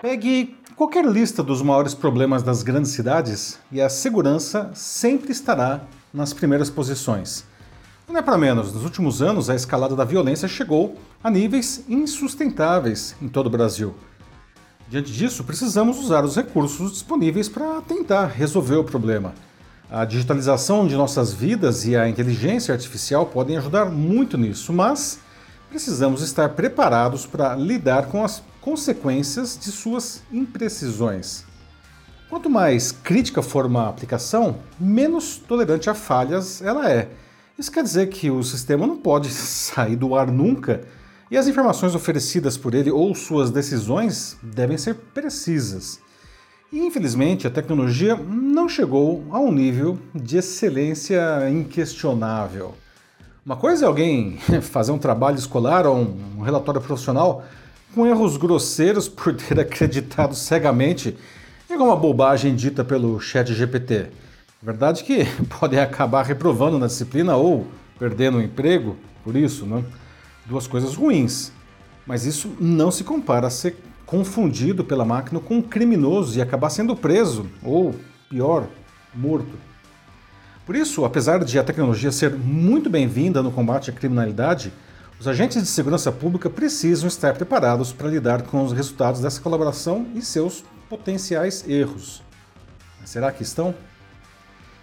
Pegue qualquer lista dos maiores problemas das grandes cidades e a segurança sempre estará nas primeiras posições. Não é para menos, nos últimos anos a escalada da violência chegou a níveis insustentáveis em todo o Brasil. Diante disso, precisamos usar os recursos disponíveis para tentar resolver o problema. A digitalização de nossas vidas e a inteligência artificial podem ajudar muito nisso, mas precisamos estar preparados para lidar com as consequências de suas imprecisões. Quanto mais crítica for uma aplicação, menos tolerante a falhas ela é. Isso quer dizer que o sistema não pode sair do ar nunca e as informações oferecidas por ele ou suas decisões devem ser precisas. E infelizmente a tecnologia não chegou a um nível de excelência inquestionável. Uma coisa é alguém fazer um trabalho escolar ou um relatório profissional com erros grosseiros por ter acreditado cegamente em alguma bobagem dita pelo chat GPT. Verdade que podem acabar reprovando na disciplina ou perdendo o emprego por isso, né? Duas coisas ruins. Mas isso não se compara a ser confundido pela máquina com um criminoso e acabar sendo preso, ou pior, morto. Por isso, apesar de a tecnologia ser muito bem-vinda no combate à criminalidade, os agentes de segurança pública precisam estar preparados para lidar com os resultados dessa colaboração e seus potenciais erros. será que estão?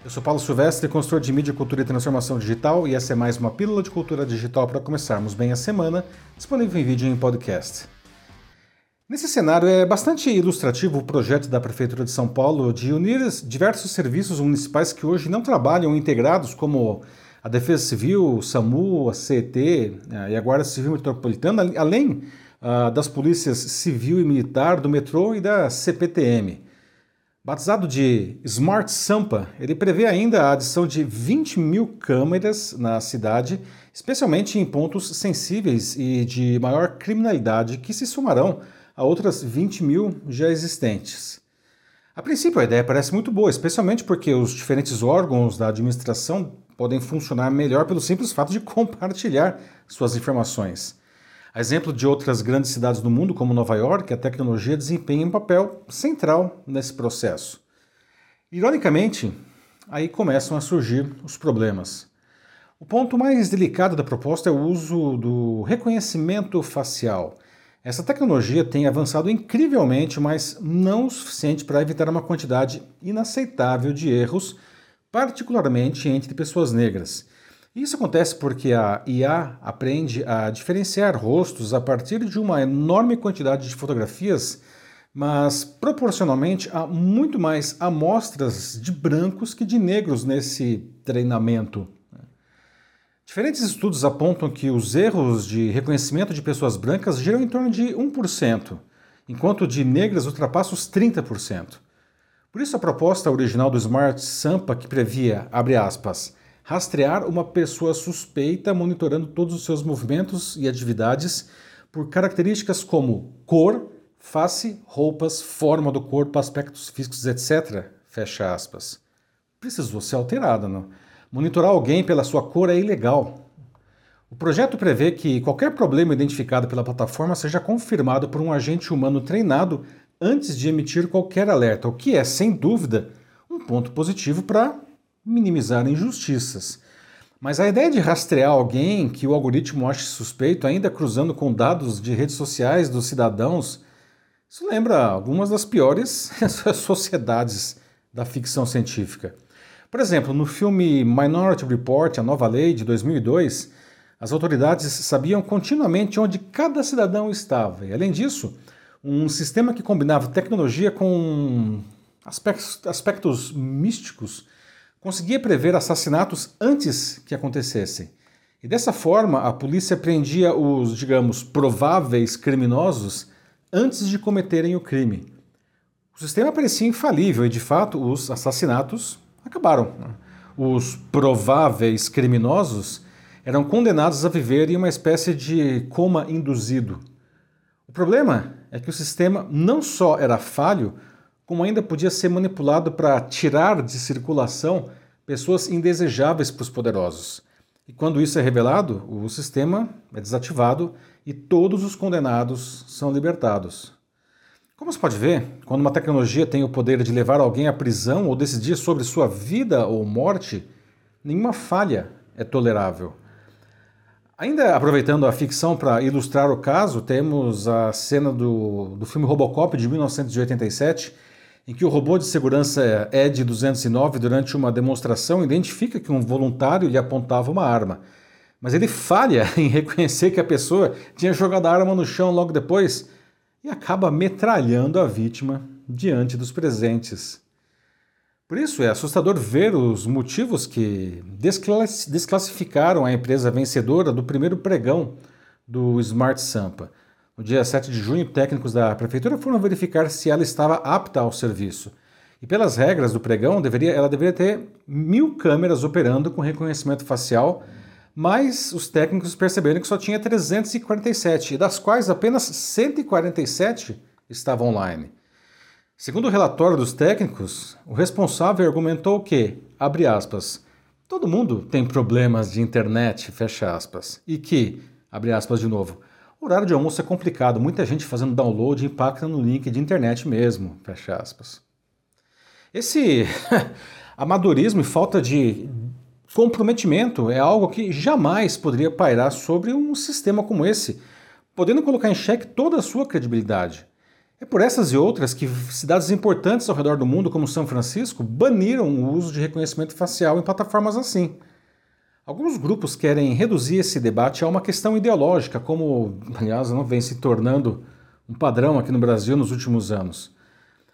Eu sou Paulo Silvestre, consultor de mídia, cultura e transformação digital, e essa é mais uma pílula de cultura digital para começarmos bem a semana, disponível em vídeo e em podcast. Nesse cenário é bastante ilustrativo o projeto da Prefeitura de São Paulo de unir diversos serviços municipais que hoje não trabalham integrados, como a Defesa Civil, o SAMU, a CET eh, e a Guarda Civil Metropolitana, além uh, das polícias civil e militar, do metrô e da CPTM. Batizado de Smart Sampa, ele prevê ainda a adição de 20 mil câmeras na cidade, especialmente em pontos sensíveis e de maior criminalidade, que se somarão a outras 20 mil já existentes. A princípio, a ideia parece muito boa, especialmente porque os diferentes órgãos da administração podem funcionar melhor pelo simples fato de compartilhar suas informações. A exemplo de outras grandes cidades do mundo, como Nova York, a tecnologia desempenha um papel central nesse processo. Ironicamente, aí começam a surgir os problemas. O ponto mais delicado da proposta é o uso do reconhecimento facial. Essa tecnologia tem avançado incrivelmente, mas não o suficiente para evitar uma quantidade inaceitável de erros, particularmente entre pessoas negras. Isso acontece porque a IA aprende a diferenciar rostos a partir de uma enorme quantidade de fotografias, mas proporcionalmente há muito mais amostras de brancos que de negros nesse treinamento. Diferentes estudos apontam que os erros de reconhecimento de pessoas brancas giram em torno de 1%, enquanto de negras ultrapassam os 30%. Por isso a proposta original do Smart Sampa, que previa, abre aspas, rastrear uma pessoa suspeita monitorando todos os seus movimentos e atividades por características como cor, face, roupas, forma do corpo, aspectos físicos, etc. Fecha aspas. Precisou ser alterada, não? Monitorar alguém pela sua cor é ilegal. O projeto prevê que qualquer problema identificado pela plataforma seja confirmado por um agente humano treinado antes de emitir qualquer alerta, o que é, sem dúvida, um ponto positivo para minimizar injustiças. Mas a ideia de rastrear alguém que o algoritmo ache suspeito, ainda cruzando com dados de redes sociais dos cidadãos, isso lembra algumas das piores sociedades da ficção científica. Por exemplo, no filme Minority Report, a nova lei de 2002, as autoridades sabiam continuamente onde cada cidadão estava. E, além disso, um sistema que combinava tecnologia com aspectos, aspectos místicos conseguia prever assassinatos antes que acontecessem. E dessa forma, a polícia prendia os, digamos, prováveis criminosos antes de cometerem o crime. O sistema parecia infalível e, de fato, os assassinatos acabaram. Os prováveis criminosos eram condenados a viver em uma espécie de coma induzido. O problema é que o sistema não só era falho, como ainda podia ser manipulado para tirar de circulação pessoas indesejáveis para os poderosos. E quando isso é revelado, o sistema é desativado e todos os condenados são libertados. Como você pode ver, quando uma tecnologia tem o poder de levar alguém à prisão ou decidir sobre sua vida ou morte, nenhuma falha é tolerável. Ainda aproveitando a ficção para ilustrar o caso, temos a cena do, do filme Robocop de 1987, em que o robô de segurança Ed 209, durante uma demonstração, identifica que um voluntário lhe apontava uma arma. Mas ele falha em reconhecer que a pessoa tinha jogado a arma no chão logo depois e acaba metralhando a vítima diante dos presentes. Por isso é assustador ver os motivos que desclassificaram a empresa vencedora do primeiro pregão do Smart Sampa. No dia 7 de junho, técnicos da prefeitura foram verificar se ela estava apta ao serviço. E pelas regras do pregão, deveria, ela deveria ter mil câmeras operando com reconhecimento facial, mas os técnicos perceberam que só tinha 347, das quais apenas 147 estavam online. Segundo o relatório dos técnicos, o responsável argumentou que, abre aspas, todo mundo tem problemas de internet, fecha aspas, e que, abre aspas de novo, o horário de almoço é complicado, muita gente fazendo download impacta no link de internet mesmo, fecha aspas. Esse amadorismo e falta de comprometimento é algo que jamais poderia pairar sobre um sistema como esse, podendo colocar em xeque toda a sua credibilidade. É por essas e outras que cidades importantes ao redor do mundo, como São Francisco, baniram o uso de reconhecimento facial em plataformas assim. Alguns grupos querem reduzir esse debate a uma questão ideológica, como, aliás, não vem se tornando um padrão aqui no Brasil nos últimos anos.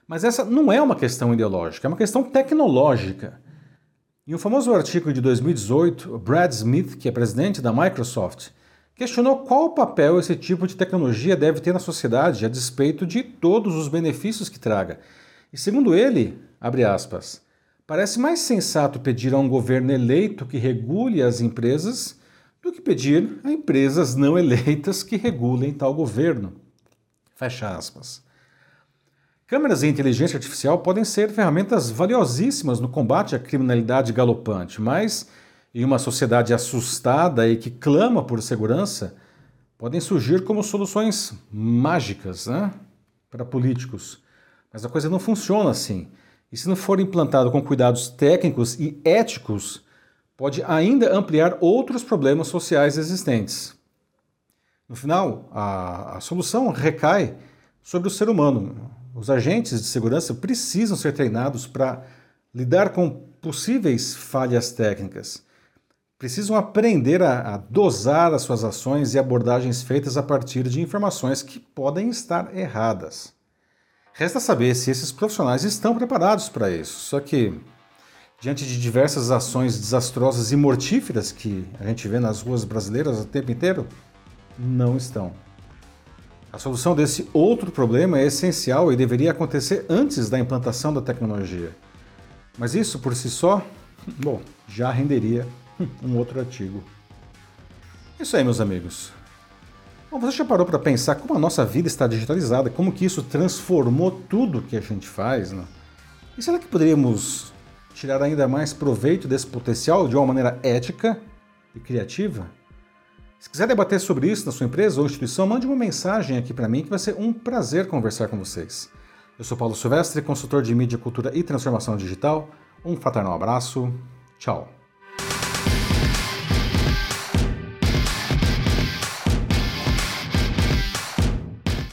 Mas essa não é uma questão ideológica, é uma questão tecnológica. Em um famoso artigo de 2018, Brad Smith, que é presidente da Microsoft, questionou qual papel esse tipo de tecnologia deve ter na sociedade a despeito de todos os benefícios que traga. E segundo ele, abre aspas, parece mais sensato pedir a um governo eleito que regule as empresas do que pedir a empresas não eleitas que regulem tal governo. Fecha aspas. Câmeras e inteligência artificial podem ser ferramentas valiosíssimas no combate à criminalidade galopante, mas em uma sociedade assustada e que clama por segurança, podem surgir como soluções mágicas né, para políticos. Mas a coisa não funciona assim. E se não for implantado com cuidados técnicos e éticos, pode ainda ampliar outros problemas sociais existentes. No final, a, a solução recai sobre o ser humano. Os agentes de segurança precisam ser treinados para lidar com possíveis falhas técnicas precisam aprender a, a, dosar as suas ações e abordagens feitas a partir de informações que podem estar erradas. Resta saber se esses profissionais estão preparados para isso. Só que, diante de diversas ações desastrosas e mortíferas que a gente vê nas ruas brasileiras o tempo inteiro, não estão. A solução desse outro problema é essencial e deveria acontecer antes da implantação da tecnologia. Mas isso por si só, bom, já renderia um outro artigo. Isso aí, meus amigos. Bom, você já parou para pensar como a nossa vida está digitalizada, como que isso transformou tudo que a gente faz? Né? E será que poderíamos tirar ainda mais proveito desse potencial de uma maneira ética e criativa? Se quiser debater sobre isso na sua empresa ou instituição, mande uma mensagem aqui para mim que vai ser um prazer conversar com vocês. Eu sou Paulo Silvestre, consultor de mídia, cultura e transformação digital. Um fraternal abraço. Tchau.